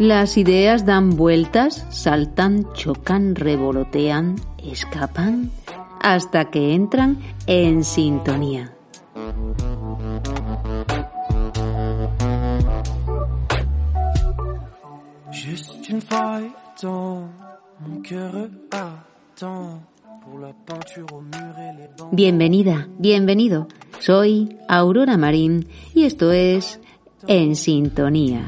Las ideas dan vueltas, saltan, chocan, revolotean, escapan, hasta que entran en sintonía. Bienvenida, bienvenido. Soy Aurora Marín y esto es En Sintonía.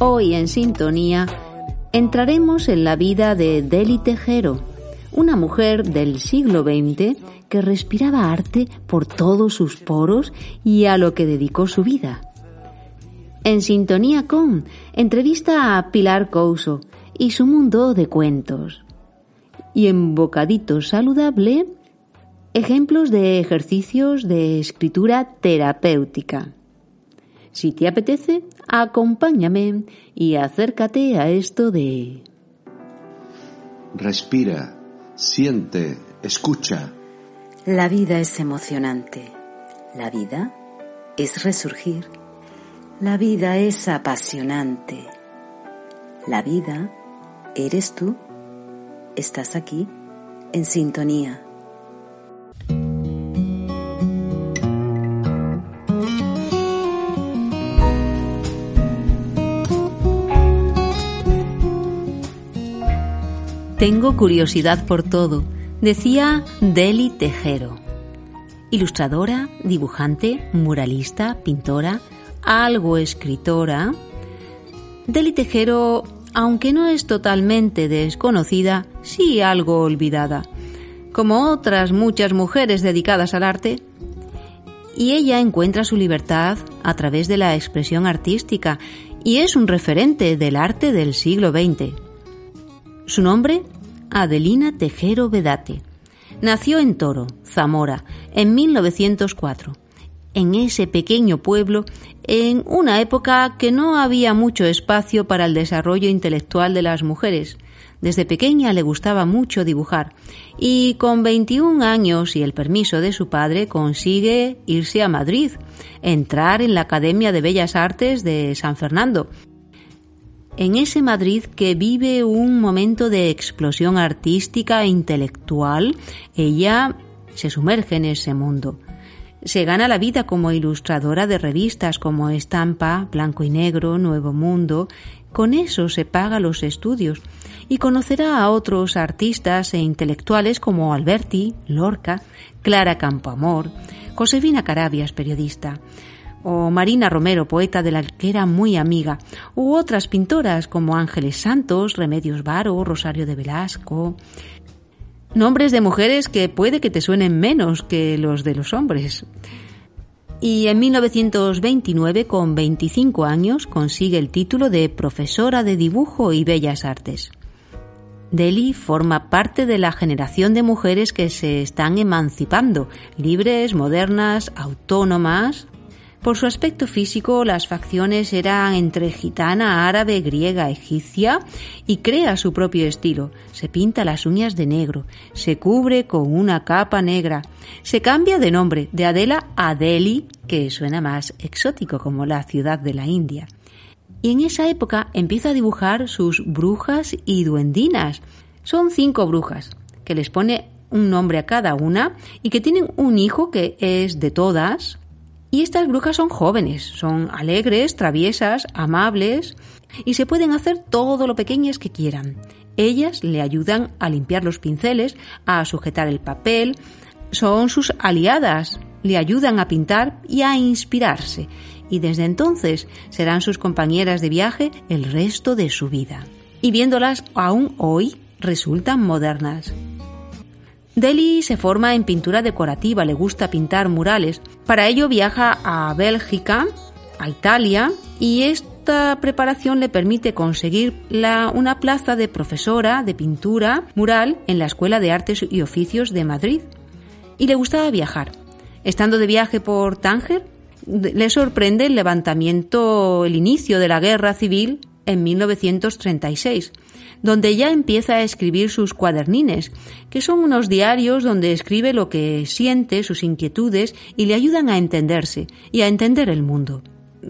Hoy en Sintonía entraremos en la vida de Deli Tejero, una mujer del siglo XX que respiraba arte por todos sus poros y a lo que dedicó su vida. En sintonía con entrevista a Pilar Couso y su mundo de cuentos. Y en Bocadito Saludable, ejemplos de ejercicios de escritura terapéutica. Si te apetece, acompáñame y acércate a esto de... Respira, siente, escucha. La vida es emocionante. La vida es resurgir. La vida es apasionante. La vida eres tú. Estás aquí en sintonía. Tengo curiosidad por todo, decía Deli Tejero. Ilustradora, dibujante, muralista, pintora, algo escritora. Deli Tejero, aunque no es totalmente desconocida, sí algo olvidada, como otras muchas mujeres dedicadas al arte. Y ella encuentra su libertad a través de la expresión artística y es un referente del arte del siglo XX. Su nombre, Adelina Tejero Vedate. Nació en Toro, Zamora, en 1904. En ese pequeño pueblo, en una época que no había mucho espacio para el desarrollo intelectual de las mujeres. Desde pequeña le gustaba mucho dibujar y con 21 años y el permiso de su padre consigue irse a Madrid, entrar en la Academia de Bellas Artes de San Fernando en ese Madrid que vive un momento de explosión artística e intelectual, ella se sumerge en ese mundo. Se gana la vida como ilustradora de revistas como Estampa, Blanco y Negro, Nuevo Mundo. Con eso se paga los estudios y conocerá a otros artistas e intelectuales como Alberti, Lorca, Clara Campoamor, Josefina Carabias, periodista o Marina Romero, poeta de la que era muy amiga, u otras pintoras como Ángeles Santos, Remedios Varo, Rosario de Velasco. Nombres de mujeres que puede que te suenen menos que los de los hombres. Y en 1929, con 25 años, consigue el título de profesora de dibujo y bellas artes. Deli forma parte de la generación de mujeres que se están emancipando, libres, modernas, autónomas, por su aspecto físico, las facciones eran entre gitana, árabe, griega, egipcia y crea su propio estilo. Se pinta las uñas de negro, se cubre con una capa negra, se cambia de nombre de Adela a Delhi, que suena más exótico como la ciudad de la India. Y en esa época empieza a dibujar sus brujas y duendinas. Son cinco brujas, que les pone un nombre a cada una y que tienen un hijo que es de todas, y estas brujas son jóvenes, son alegres, traviesas, amables y se pueden hacer todo lo pequeñas que quieran. Ellas le ayudan a limpiar los pinceles, a sujetar el papel, son sus aliadas, le ayudan a pintar y a inspirarse. y desde entonces serán sus compañeras de viaje el resto de su vida. Y viéndolas aún hoy resultan modernas. Deli se forma en pintura decorativa, le gusta pintar murales. Para ello viaja a Bélgica, a Italia, y esta preparación le permite conseguir una plaza de profesora de pintura mural en la Escuela de Artes y Oficios de Madrid. Y le gustaba viajar. Estando de viaje por Tánger, le sorprende el levantamiento, el inicio de la guerra civil en 1936 donde ya empieza a escribir sus cuadernines, que son unos diarios donde escribe lo que siente, sus inquietudes, y le ayudan a entenderse y a entender el mundo.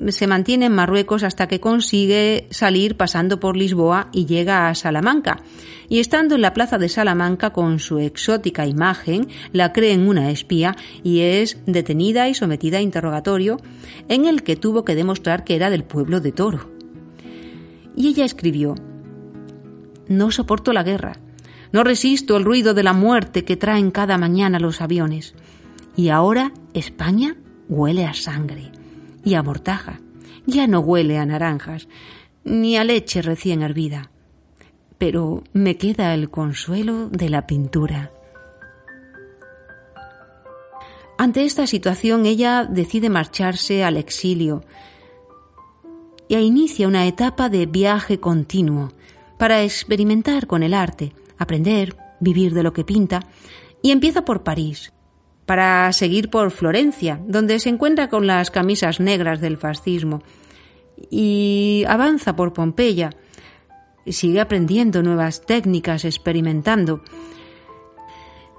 Se mantiene en Marruecos hasta que consigue salir pasando por Lisboa y llega a Salamanca. Y estando en la plaza de Salamanca con su exótica imagen, la creen una espía y es detenida y sometida a interrogatorio en el que tuvo que demostrar que era del pueblo de Toro. Y ella escribió, no soporto la guerra. No resisto el ruido de la muerte que traen cada mañana los aviones. Y ahora España huele a sangre y a mortaja. Ya no huele a naranjas ni a leche recién hervida. Pero me queda el consuelo de la pintura. Ante esta situación ella decide marcharse al exilio y inicia una etapa de viaje continuo para experimentar con el arte, aprender, vivir de lo que pinta, y empieza por París, para seguir por Florencia, donde se encuentra con las camisas negras del fascismo, y avanza por Pompeya, y sigue aprendiendo nuevas técnicas, experimentando.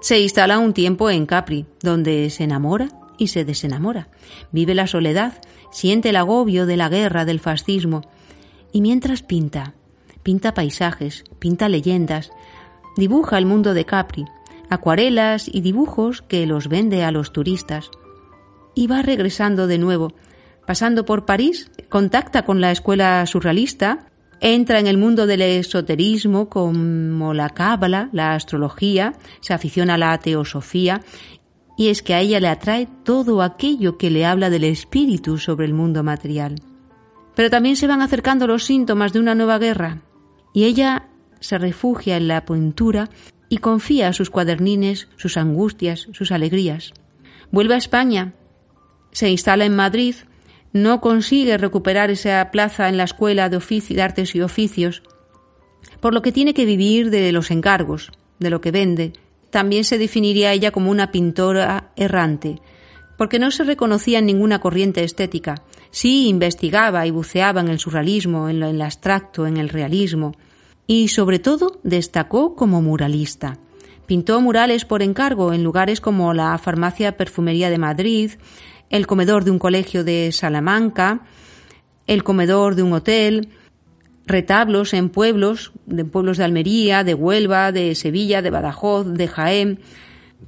Se instala un tiempo en Capri, donde se enamora y se desenamora. Vive la soledad, siente el agobio de la guerra, del fascismo, y mientras pinta, pinta paisajes, pinta leyendas, dibuja el mundo de Capri, acuarelas y dibujos que los vende a los turistas. Y va regresando de nuevo. Pasando por París, contacta con la escuela surrealista, entra en el mundo del esoterismo como la cábala, la astrología, se aficiona a la teosofía y es que a ella le atrae todo aquello que le habla del espíritu sobre el mundo material. Pero también se van acercando los síntomas de una nueva guerra, y ella se refugia en la pintura y confía sus cuadernines sus angustias, sus alegrías. Vuelve a España, se instala en Madrid, no consigue recuperar esa plaza en la Escuela de, de Artes y Oficios, por lo que tiene que vivir de los encargos, de lo que vende. También se definiría ella como una pintora errante, porque no se reconocía en ninguna corriente estética. Sí investigaba y buceaba en el surrealismo, en el abstracto, en el realismo, y sobre todo destacó como muralista. Pintó murales por encargo en lugares como la Farmacia Perfumería de Madrid, el comedor de un colegio de Salamanca, el comedor de un hotel, retablos en pueblos, de pueblos de Almería, de Huelva, de Sevilla, de Badajoz, de Jaén,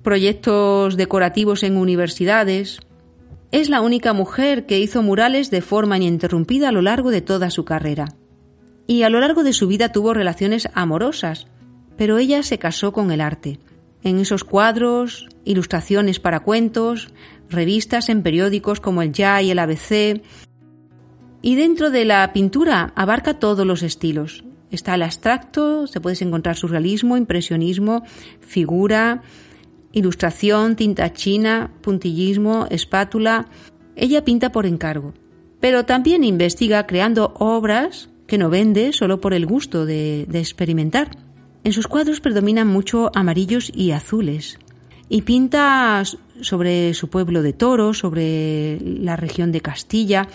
proyectos decorativos en universidades. Es la única mujer que hizo murales de forma ininterrumpida a lo largo de toda su carrera y a lo largo de su vida tuvo relaciones amorosas, pero ella se casó con el arte. En esos cuadros, ilustraciones para cuentos, revistas en periódicos como el Ya y el ABC. Y dentro de la pintura abarca todos los estilos. Está el abstracto, se puede encontrar surrealismo, impresionismo, figura, ilustración, tinta china, puntillismo, espátula. Ella pinta por encargo, pero también investiga creando obras que no vende solo por el gusto de, experimentar. En sus cuadros predominan mucho amarillos y azules, y pinta sobre su pueblo de Toro, sobre la región de Castilla,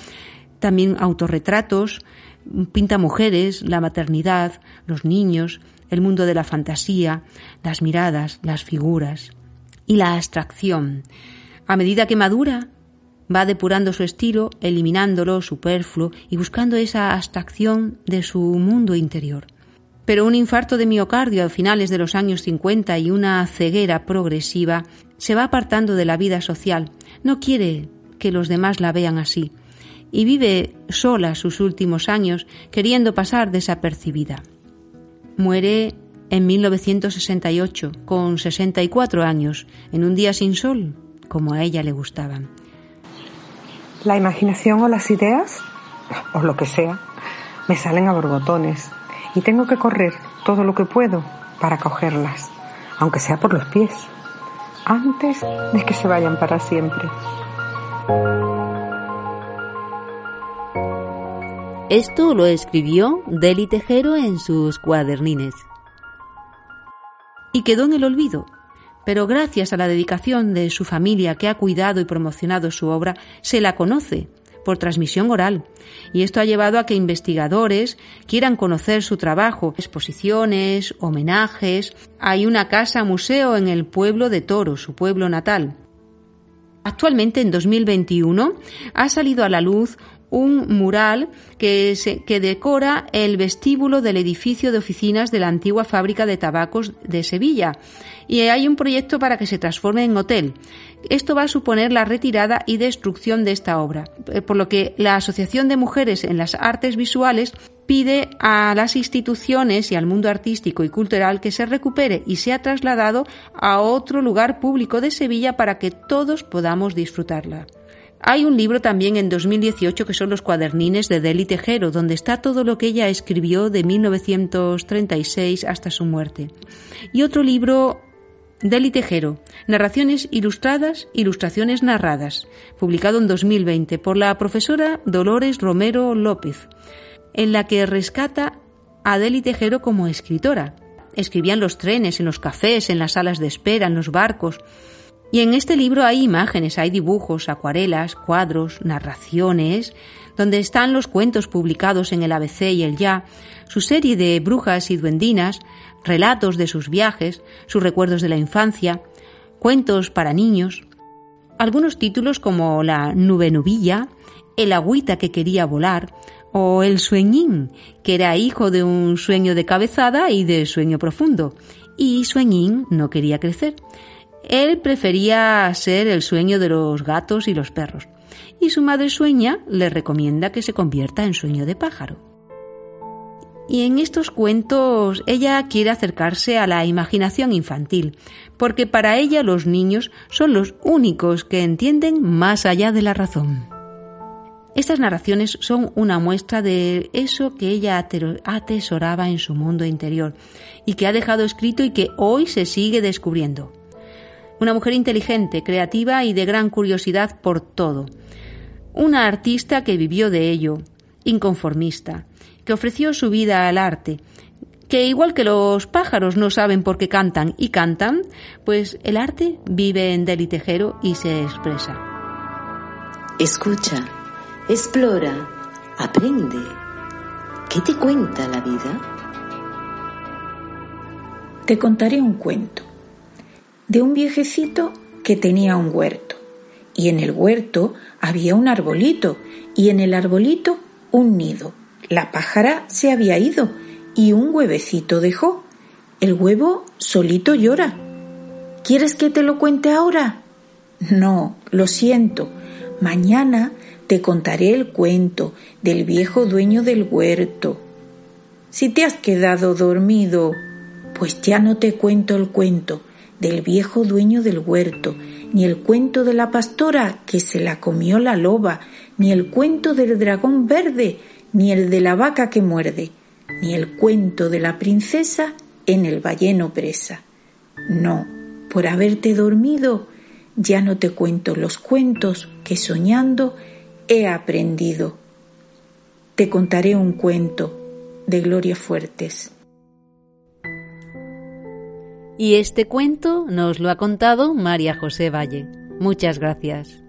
también autorretratos, pinta mujeres, la maternidad, los niños, el mundo de la fantasía, las miradas, las figuras y la abstracción. A medida que madura, va depurando su estilo, eliminándolo lo superfluo y buscando esa abstracción de su mundo interior. Pero un infarto de miocardio a finales de los años 50 y una ceguera progresiva se va apartando de la vida social, no quiere que los demás la vean así, y vive sola sus últimos años queriendo pasar desapercibida. Muere en 1968, con 64 años, en un día sin sol, como a ella le gustaban. La imaginación o las ideas, o lo que sea, me salen a borbotones y tengo que correr todo lo que puedo para cogerlas, aunque sea por los pies, antes de que se vayan para siempre. Esto lo escribió Deli Tejero en sus cuadernines. Y quedó en el olvido, pero gracias a la dedicación de su familia que ha cuidado y promocionado su obra, se la conoce por transmisión oral. Y esto ha llevado a que investigadores quieran conocer su trabajo, exposiciones, homenajes. Hay una casa museo en el pueblo de Toro, su pueblo natal. Actualmente, en 2021, ha salido a la luz un mural que, que, decora el vestíbulo del edificio de oficinas de la antigua fábrica de tabacos de Sevilla. Y hay un proyecto para que se transforme en hotel. Esto va a suponer la retirada y destrucción de esta obra, eh, por lo que la Asociación de Mujeres en las Artes Visuales pide a las instituciones y al mundo artístico y cultural que se recupere y sea trasladado a otro lugar público de Sevilla para que todos podamos disfrutarla. Hay un libro también en 2018 que son los cuadernines de Deli Tejero, donde está todo lo que ella escribió de 1936 hasta su muerte. Y otro libro Deli Tejero, Narraciones Ilustradas, Ilustraciones Narradas, publicado en 2020 por la profesora Dolores Romero López, en la que rescata a Deli Tejero como escritora. Escribía en los trenes, en los cafés, en las salas de espera, en los barcos, y en este libro hay imágenes, hay dibujos, acuarelas, cuadros, narraciones, donde están los cuentos publicados en el ABC y el Ya, su serie de brujas y duendinas, relatos de sus viajes, sus recuerdos de la infancia, cuentos para niños, algunos títulos como La nube nubilla, El agüita que quería volar, o El sueñín, que era hijo de un sueño de cabezada y de sueño profundo, y sueñín no quería crecer. Él prefería ser el sueño de los gatos y los perros, y su madre sueña le recomienda que se convierta en sueño de pájaro. Y en estos cuentos ella quiere acercarse a la imaginación infantil, porque para ella los niños son los únicos que entienden más allá de la razón. Estas narraciones son una muestra de eso que ella atesoraba en su mundo interior y que ha dejado escrito y que hoy se sigue descubriendo. Una mujer inteligente, creativa y de gran curiosidad por todo. Una artista que vivió de ello, inconformista, que ofreció su vida al arte, que igual que los pájaros no saben por qué cantan y cantan, pues el arte vive en Deli Tejero y se expresa. Escucha, explora, aprende. ¿Qué te cuenta la vida? Te contaré un cuento de un viejecito que tenía un huerto. Y en el huerto había un arbolito y en el arbolito un nido. La pájara se había ido y un huevecito dejó. El huevo solito llora. ¿Quieres que te lo cuente ahora? No, lo siento. Mañana te contaré el cuento del viejo dueño del huerto. Si te has quedado dormido, pues ya no te cuento el cuento del viejo dueño del huerto, ni el cuento de la pastora que se la comió la loba, ni el cuento del dragón verde, ni el de la vaca que muerde, ni el cuento de la princesa en el balleno presa. No, por haberte dormido, ya no te cuento los cuentos que soñando he aprendido. Te contaré un cuento de Gloria Fuertes. Y este cuento nos lo ha contado María José Valle. Muchas gracias.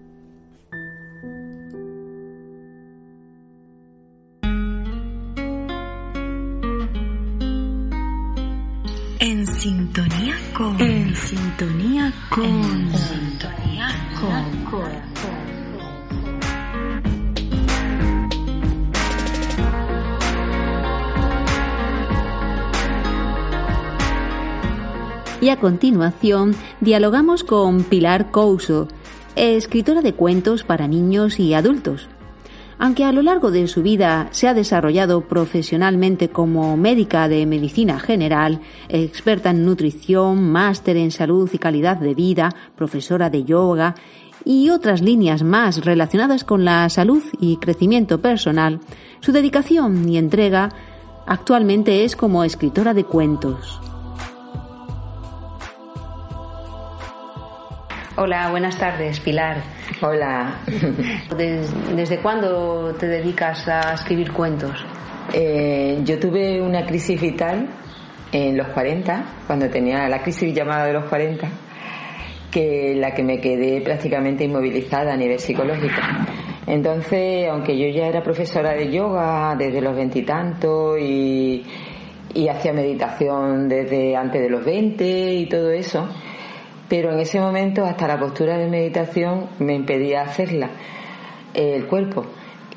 En sintonía con. En sintonía con. Y a continuación dialogamos con Pilar Couso, escritora de cuentos para niños y adultos. Aunque a lo largo de su vida se ha desarrollado profesionalmente como médica de medicina general, experta en nutrición, máster en salud y calidad de vida, profesora de yoga y otras líneas más relacionadas con la salud y crecimiento personal, su dedicación y entrega actualmente es como escritora de cuentos. Hola, buenas tardes, Pilar. Hola. ¿Desde, cuándo te dedicas a escribir cuentos? Eh, yo tuve una crisis vital en los 40, cuando tenía la crisis llamada de los 40, que la que me quedé prácticamente inmovilizada a nivel psicológico. Entonces, aunque yo ya era profesora de yoga desde los veintitantos y, y, hacía meditación desde antes de los 20 y todo eso, pero en ese momento hasta la postura de meditación me impedía hacerla, el cuerpo.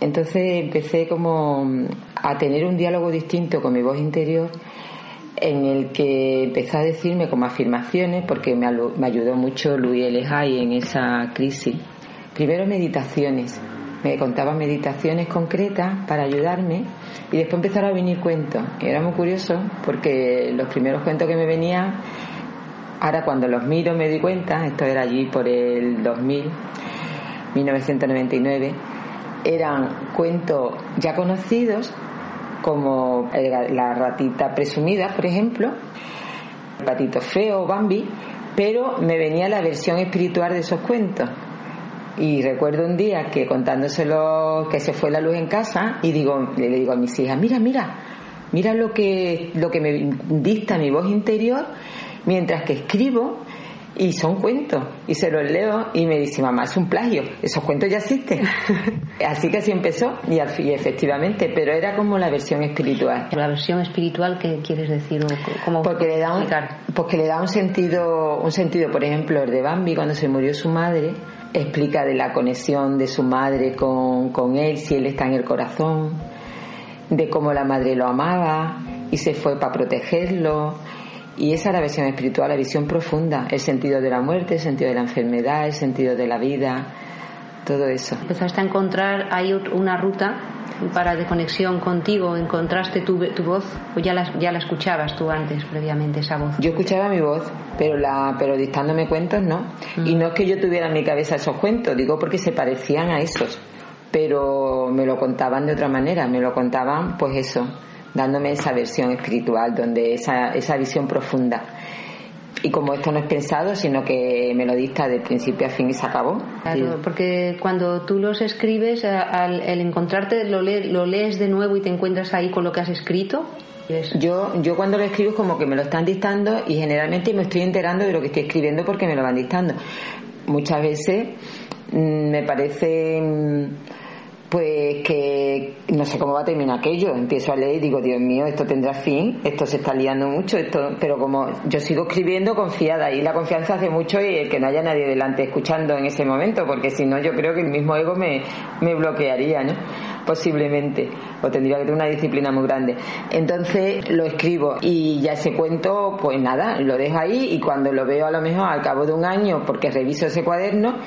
Entonces empecé como a tener un diálogo distinto con mi voz interior en el que empezó a decirme como afirmaciones, porque me, ayudó mucho Luis Elejay en esa crisis. Primero meditaciones, me contaba meditaciones concretas para ayudarme y después empezaron a venir cuentos. era muy curioso porque los primeros cuentos que me venían Ahora cuando los miro me di cuenta, esto era allí por el 2000, 1999, eran cuentos ya conocidos como la ratita presumida, por ejemplo, el patito feo, Bambi, pero me venía la versión espiritual de esos cuentos. Y recuerdo un día que contándoselo que se fue la luz en casa y digo, le digo a mis hijas, mira, mira, mira lo que, lo que me dicta mi voz interior mientras que escribo y son cuentos y se los leo y me dice mamá es un plagio esos cuentos ya existen así que así empezó y, al fin, efectivamente pero era como la versión espiritual. La versión espiritual qué quieres decir cómo porque le da un, porque le da un sentido un sentido por ejemplo el de Bambi cuando se murió su madre explica de la conexión de su madre con, con él si él está en el corazón de cómo la madre lo amaba y se fue para protegerlo y esa es la visión espiritual, la visión profunda, el sentido de la muerte, el sentido de la enfermedad, el sentido de la vida, todo eso. Empezaste a encontrar, hay una ruta para de conexión contigo, encontraste tu, tu voz o ya la, ya la escuchabas tú antes, previamente, esa voz. Yo escuchaba mi voz, pero, la, pero dictándome cuentos no. Y mm. no es que yo tuviera en mi cabeza esos cuentos, digo porque se parecían a esos, pero me lo contaban de otra manera, me lo contaban pues eso dándome esa versión espiritual, donde esa, esa visión profunda. Y como esto no es pensado, sino que me lo dicta de principio a fin y se acabó. Claro, porque cuando tú los escribes, al, encontrarte, lo, lo lees de nuevo y te encuentras ahí con lo que has escrito. Yo, yo cuando lo escribo es como que me lo están dictando y generalmente me estoy enterando de lo que estoy escribiendo porque me lo van dictando. Muchas veces mm, me parece mm, pues que no sé cómo va a terminar aquello. Empiezo a leer y digo, Dios mío, esto tendrá fin, esto se está liando mucho, esto, pero como yo sigo escribiendo confiada y la confianza hace mucho y el que no haya nadie delante escuchando en ese momento, porque si no yo creo que el mismo ego me, me bloquearía, ¿no? Posiblemente, o tendría que tener una disciplina muy grande. Entonces lo escribo y ya ese cuento, pues nada, lo dejo ahí y cuando lo veo a lo mejor al cabo de un año, porque reviso ese cuaderno,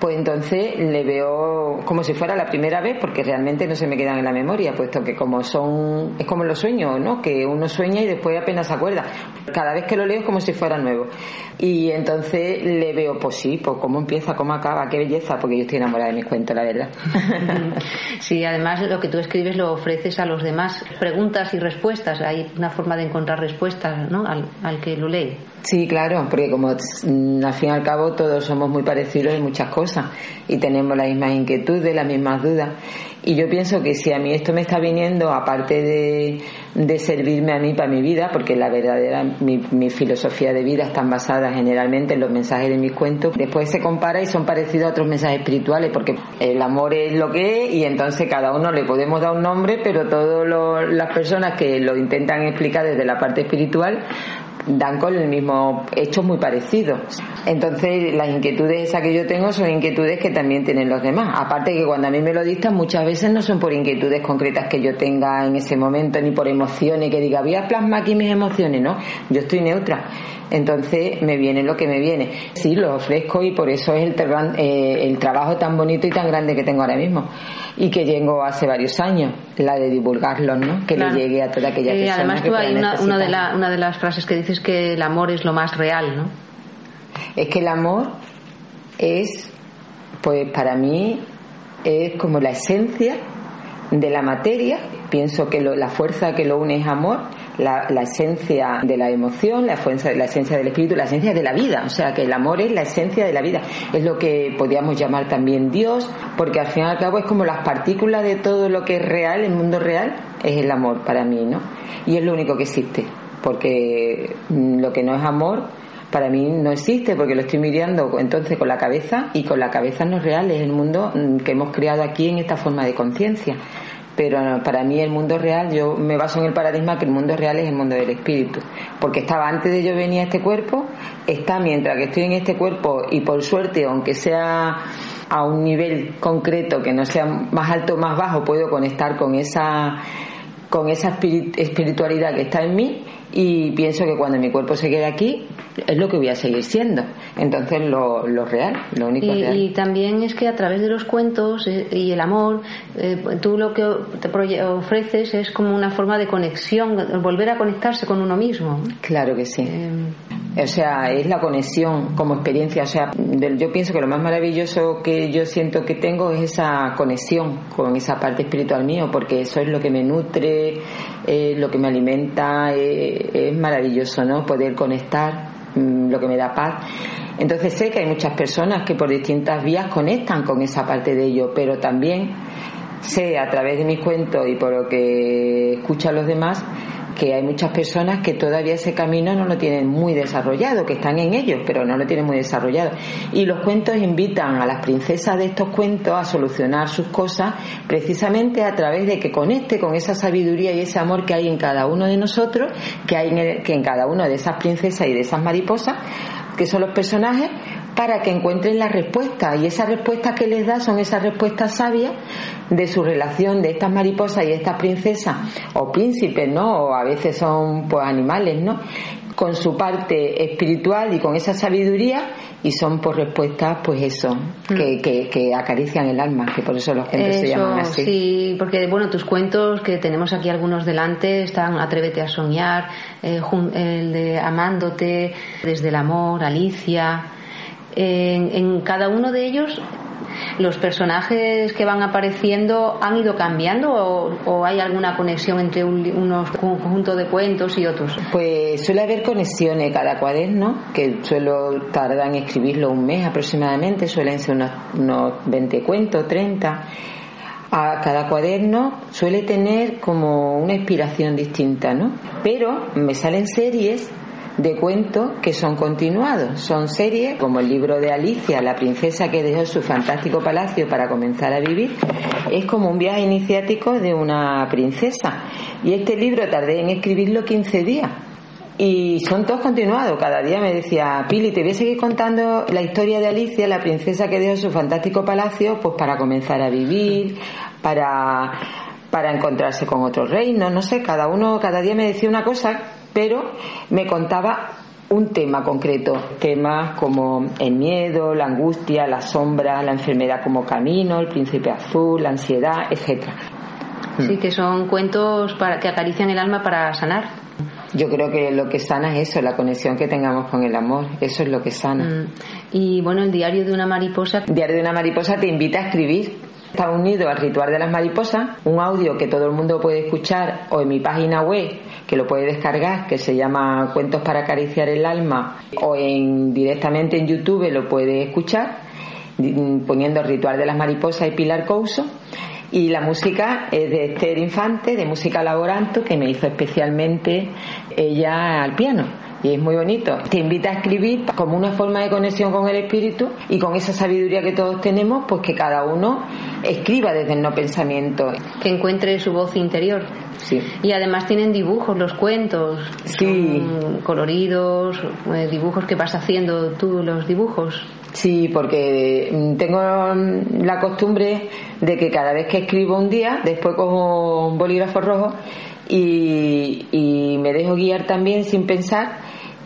pues entonces le veo como si fuera la primera vez, porque realmente no se me quedan en la memoria, puesto que como son, es como los sueños, ¿no? Que uno sueña y después apenas se acuerda. Cada vez que lo leo es como si fuera nuevo. Y entonces le veo, pues sí, pues cómo empieza, cómo acaba, qué belleza, porque yo estoy enamorada de mis cuentos, la verdad. Sí, además lo que tú escribes lo ofreces a los demás, preguntas y respuestas, hay una forma de encontrar respuestas, ¿no? Al, al que lo lee. Sí, claro, porque como mm, al fin y al cabo todos somos muy parecidos en muchas cosas y tenemos las mismas inquietudes, las mismas dudas. Y yo pienso que si a mí esto me está viniendo, aparte de, de servirme a mí para mi vida, porque la verdadera, mi, mi, filosofía de vida está basada generalmente en los mensajes de mis cuentos, después se compara y son parecidos a otros mensajes espirituales, porque el amor es lo que es y entonces cada uno le podemos dar un nombre, pero todas las personas que lo intentan explicar desde la parte espiritual, dan con el mismo hecho muy parecido. Entonces, las inquietudes esas que yo tengo son inquietudes que también tienen los demás. Aparte que cuando a mí me lo dictan, muchas veces no son por inquietudes concretas que yo tenga en ese momento, ni por emociones, que diga, voy a plasmar aquí mis emociones, ¿no? Yo estoy neutra. Entonces, me viene lo que me viene. Sí, lo ofrezco y por eso es el, eh, el trabajo tan bonito y tan grande que tengo ahora mismo. Y que llego hace varios años, la de divulgarlos, ¿no? Que le llegue a toda aquella persona. Además, tú hay una, una, de la, una de las frases que dices que el amor es lo más real, ¿no? Es que el amor es Pues para mí es como la esencia de la materia. Pienso que la fuerza que lo une es amor, la, esencia de la emoción, la, fuerza, la esencia del espíritu, la esencia de la vida. O sea, que el amor es la esencia de la vida. Es lo que podríamos llamar también Dios, porque al fin y al cabo es como las partículas de todo lo que es real, el mundo real, es el amor para mí, ¿no? Y es lo único que existe, porque lo que no es amor para mí no existe porque lo estoy mirando entonces con la cabeza y con la cabeza no es real, es el mundo mm, que hemos creado aquí en esta forma de conciencia. Pero para mí el mundo real, yo me baso en el paradigma que el mundo real es el mundo del espíritu. Porque estaba antes de yo venir a este cuerpo, está mientras que estoy en este cuerpo y por suerte, aunque sea a un nivel concreto que no sea más alto o más bajo, puedo conectar con esa con esa espiritualidad que está en mí y pienso que cuando mi cuerpo se quede aquí es lo que voy a seguir siendo. Entonces lo, lo real, lo único y, real. Y también es que a través de los cuentos eh, y el amor, eh, tú lo que te ofreces es como una forma de conexión, volver a conectarse con uno mismo. Claro que sí. Eh, o sea, es la conexión como experiencia. O sea, yo pienso que lo más maravilloso que yo siento que tengo es esa conexión con esa parte espiritual mío, porque eso es lo que me nutre, lo que me alimenta. es maravilloso, ¿no? Poder conectar Mm, lo que me da paz. Entonces sé que hay muchas personas que por distintas vías conectan con esa parte de ello, pero también sé a través de mis cuentos y por lo que escuchan los demás que hay muchas personas que todavía ese camino no lo tienen muy desarrollado, que están en ellos, pero no lo tienen muy desarrollado. Y los cuentos invitan a las princesas de estos cuentos a solucionar sus cosas precisamente a través de que conecte con esa sabiduría y ese amor que hay en cada uno de nosotros, que hay en, que en cada una de esas princesas y de esas mariposas, que son los personajes, para que encuentren la respuesta. Y esas respuestas que les da son esas respuestas sabias de su relación de estas mariposas y estas princesas, o príncipes, ¿no? O a veces son pues animales, ¿no? con su parte espiritual y con esa sabiduría y son por respuestas pues eso que, mm. que, acarician el alma que por eso los cuentos se llaman así sí porque bueno tus cuentos que tenemos aquí algunos delante están Atrévete a soñar eh, el de Amándote desde el amor Alicia en, cada uno de ellos los personajes que van apareciendo han ido cambiando o, hay alguna conexión entre un, unos conjunto de cuentos y otros? Pues suele haber conexiones cada cuaderno, que suelo tardar en escribirlo un mes aproximadamente, suelen ser unos, unos 20 cuentos, 30 a cada cuaderno suele tener como una inspiración distinta, ¿no? Pero me salen series de cuentos que son continuados. Son series como el libro de Alicia, la princesa que dejó su fantástico palacio para comenzar a vivir. Es como un viaje iniciático de una princesa. Y este libro tardé en escribirlo 15 días. Y son todos continuados. Cada día me decía, Pili, te voy a seguir contando la historia de Alicia, la princesa que dejó su fantástico palacio, pues para comenzar a vivir, para, para encontrarse con otro reino, no sé, cada uno, cada día me decía una cosa pero me contaba un tema concreto, temas como el miedo, la angustia, la sombra, la enfermedad como camino, el príncipe azul, la ansiedad, etcétera. Sí, que son cuentos para, que acarician el alma para sanar. Yo creo que lo que sana es eso, la conexión que tengamos con el amor, eso es lo que sana. Mm. Y bueno, el diario de una mariposa. El diario de una mariposa te invita a escribir. Está unido al ritual de las mariposas, un audio que todo el mundo puede escuchar o en mi página web que lo puede descargar, que se llama Cuentos para acariciar el alma, o en, directamente en YouTube lo puede escuchar, poniendo el ritual de las mariposas y Pilar Couso. Y la música es de Esther Infante, de Música Laboranto, que me hizo especialmente ella al piano y es muy bonito. Te invita a escribir como una forma de conexión con el espíritu y con esa sabiduría que todos tenemos, pues que cada uno escriba desde el no pensamiento. Que encuentre su voz interior. Sí. Y además tienen dibujos, los cuentos. Sí. coloridos, eh, dibujos que vas haciendo tú, los dibujos. Sí, porque mm, tengo mm, la costumbre de que cada vez que escribo un día, después cojo un bolígrafo rojo y, y me dejo guiar también sin pensar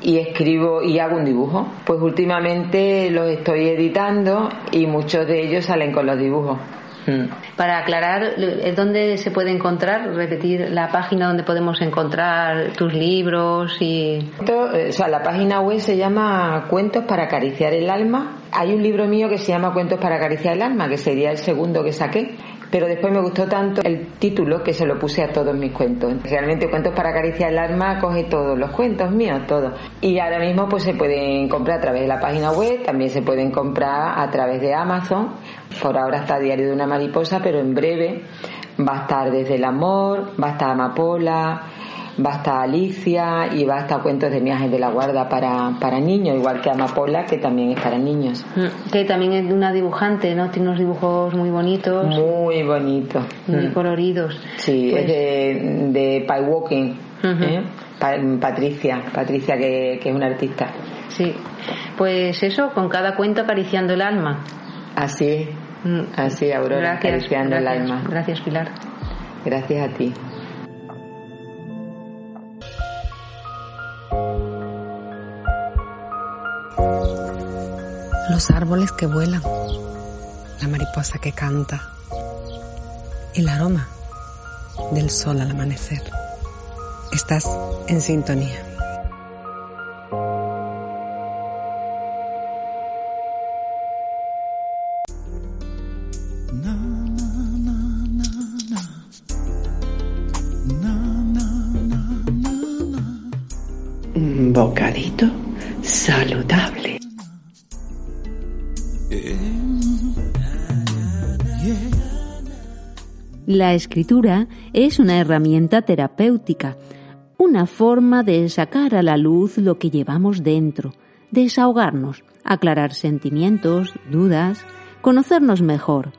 y escribo y hago un dibujo. Pues últimamente los estoy editando y muchos de ellos salen con los dibujos. Mm. Para aclarar, ¿dónde se puede encontrar? Repetir la página donde podemos encontrar tus libros y. Eh, o sea, la página web se llama Cuentos para acariciar el alma Hay un libro mío que se llama Cuentos para acariciar el alma, que sería el segundo que saqué, pero después me gustó tanto el título que se lo puse a todos mis cuentos. Realmente Cuentos para acariciar el alma coge todos los cuentos míos, todos. Y ahora mismo pues se pueden comprar a través de la página web, también se pueden comprar a través de Amazon. Por ahora está Diario de una mariposa, pero en breve va a estar Desde el amor, va a estar Amapola, va a estar Alicia y va a estar Cuentos de Viajes de la Guarda para, para niños, igual que Amapola, que también es para niños. Mm, que también es una dibujante, ¿no? Tiene unos dibujos muy bonitos. Muy bonitos. Muy mm. coloridos. Sí, es pues de, de Pie Walking. ¿eh? Patricia, Patricia que, que es una artista. Sí, pues eso, con cada cuento acariciando el alma. Así mm. así Aurora, acariciando el alma. Gracias, Pilar. Gracias a ti. Los árboles que vuelan, la mariposa que canta, el aroma del sol al amanecer. Estás en sintonía. La escritura es una herramienta terapéutica, una forma de sacar a la luz lo que llevamos dentro, desahogarnos, aclarar sentimientos, dudas, conocernos mejor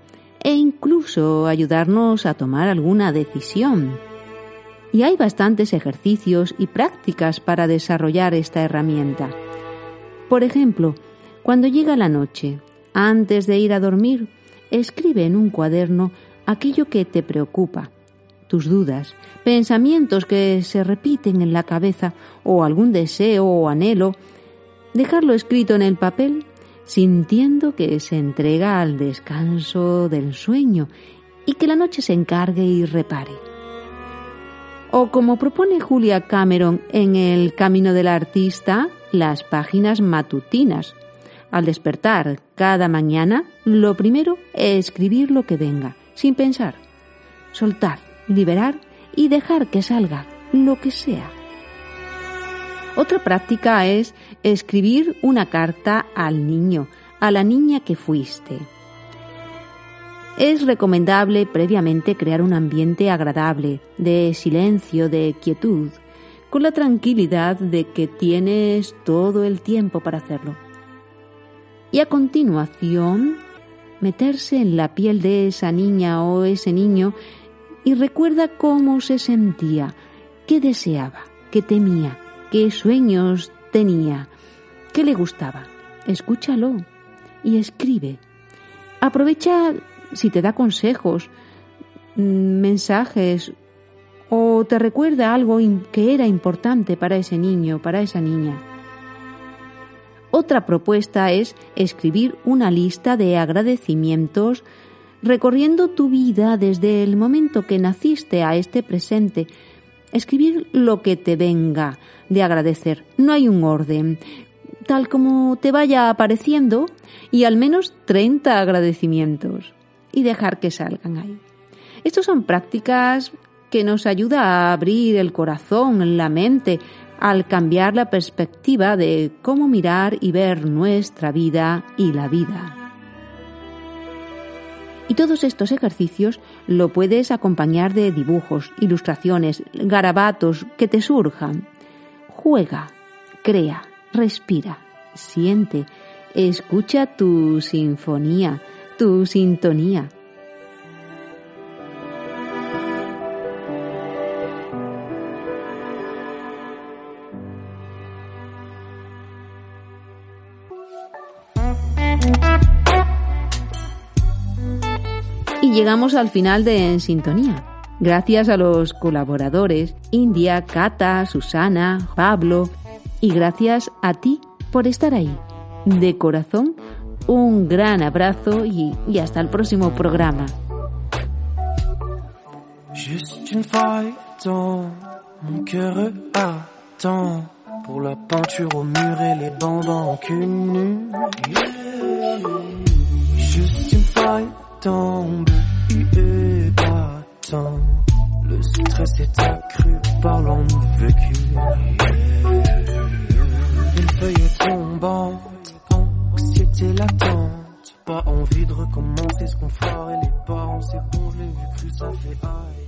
e incluso ayudarnos a tomar alguna decisión. Y hay bastantes ejercicios y prácticas para desarrollar esta herramienta. Por ejemplo, cuando llega la noche, antes de ir a dormir, escribe en un cuaderno aquello que te preocupa, tus dudas, pensamientos que se repiten en la cabeza o algún deseo o anhelo, dejarlo escrito en el papel sintiendo que se entrega al descanso del sueño y que la noche se encargue y repare. O como propone Julia Cameron en El Camino del Artista, las páginas matutinas. Al despertar cada mañana, lo primero es escribir lo que venga, sin pensar. Soltar, liberar y dejar que salga lo que sea. Otra práctica es escribir una carta al niño, a la niña que fuiste. Es recomendable previamente crear un ambiente agradable, de silencio, de quietud, con la tranquilidad de que tienes todo el tiempo para hacerlo. Y a continuación meterse en la piel de esa niña o ese niño y recuerda cómo se sentía, qué deseaba, qué temía, qué sueños tenía, qué le gustaba. Escúchalo y escribe. Aprovecha si te da consejos, mm, mensajes o te recuerda algo que era importante para ese niño, para esa niña. Otra propuesta es escribir una lista de agradecimientos recorriendo tu vida desde el momento que naciste a este presente. Escribir lo que te venga de agradecer. No hay un orden. Tal como te vaya apareciendo y al menos 30 agradecimientos. Y dejar que salgan ahí. Estas son prácticas que nos ayudan a abrir el corazón, la mente, al cambiar la perspectiva de cómo mirar y ver nuestra vida y la vida. Y todos estos ejercicios lo puedes acompañar de dibujos, ilustraciones, garabatos que te surjan. Juega, crea, respira, siente, escucha tu sinfonía, tu sintonía llegamos al final de En Sintonía. Gracias a los colaboradores India, Cata, Susana, Pablo y gracias a ti por estar ahí. De corazón, un gran abrazo y, y hasta el próximo programa. La en Juste une faille tombe et battant. Le stress est accru par vécu. Une feuille tombante, anxiété latente. Pas envie de recommencer ce qu'on fera et les parents, c'est bon, je l'ai vu cru, ça fait aïe.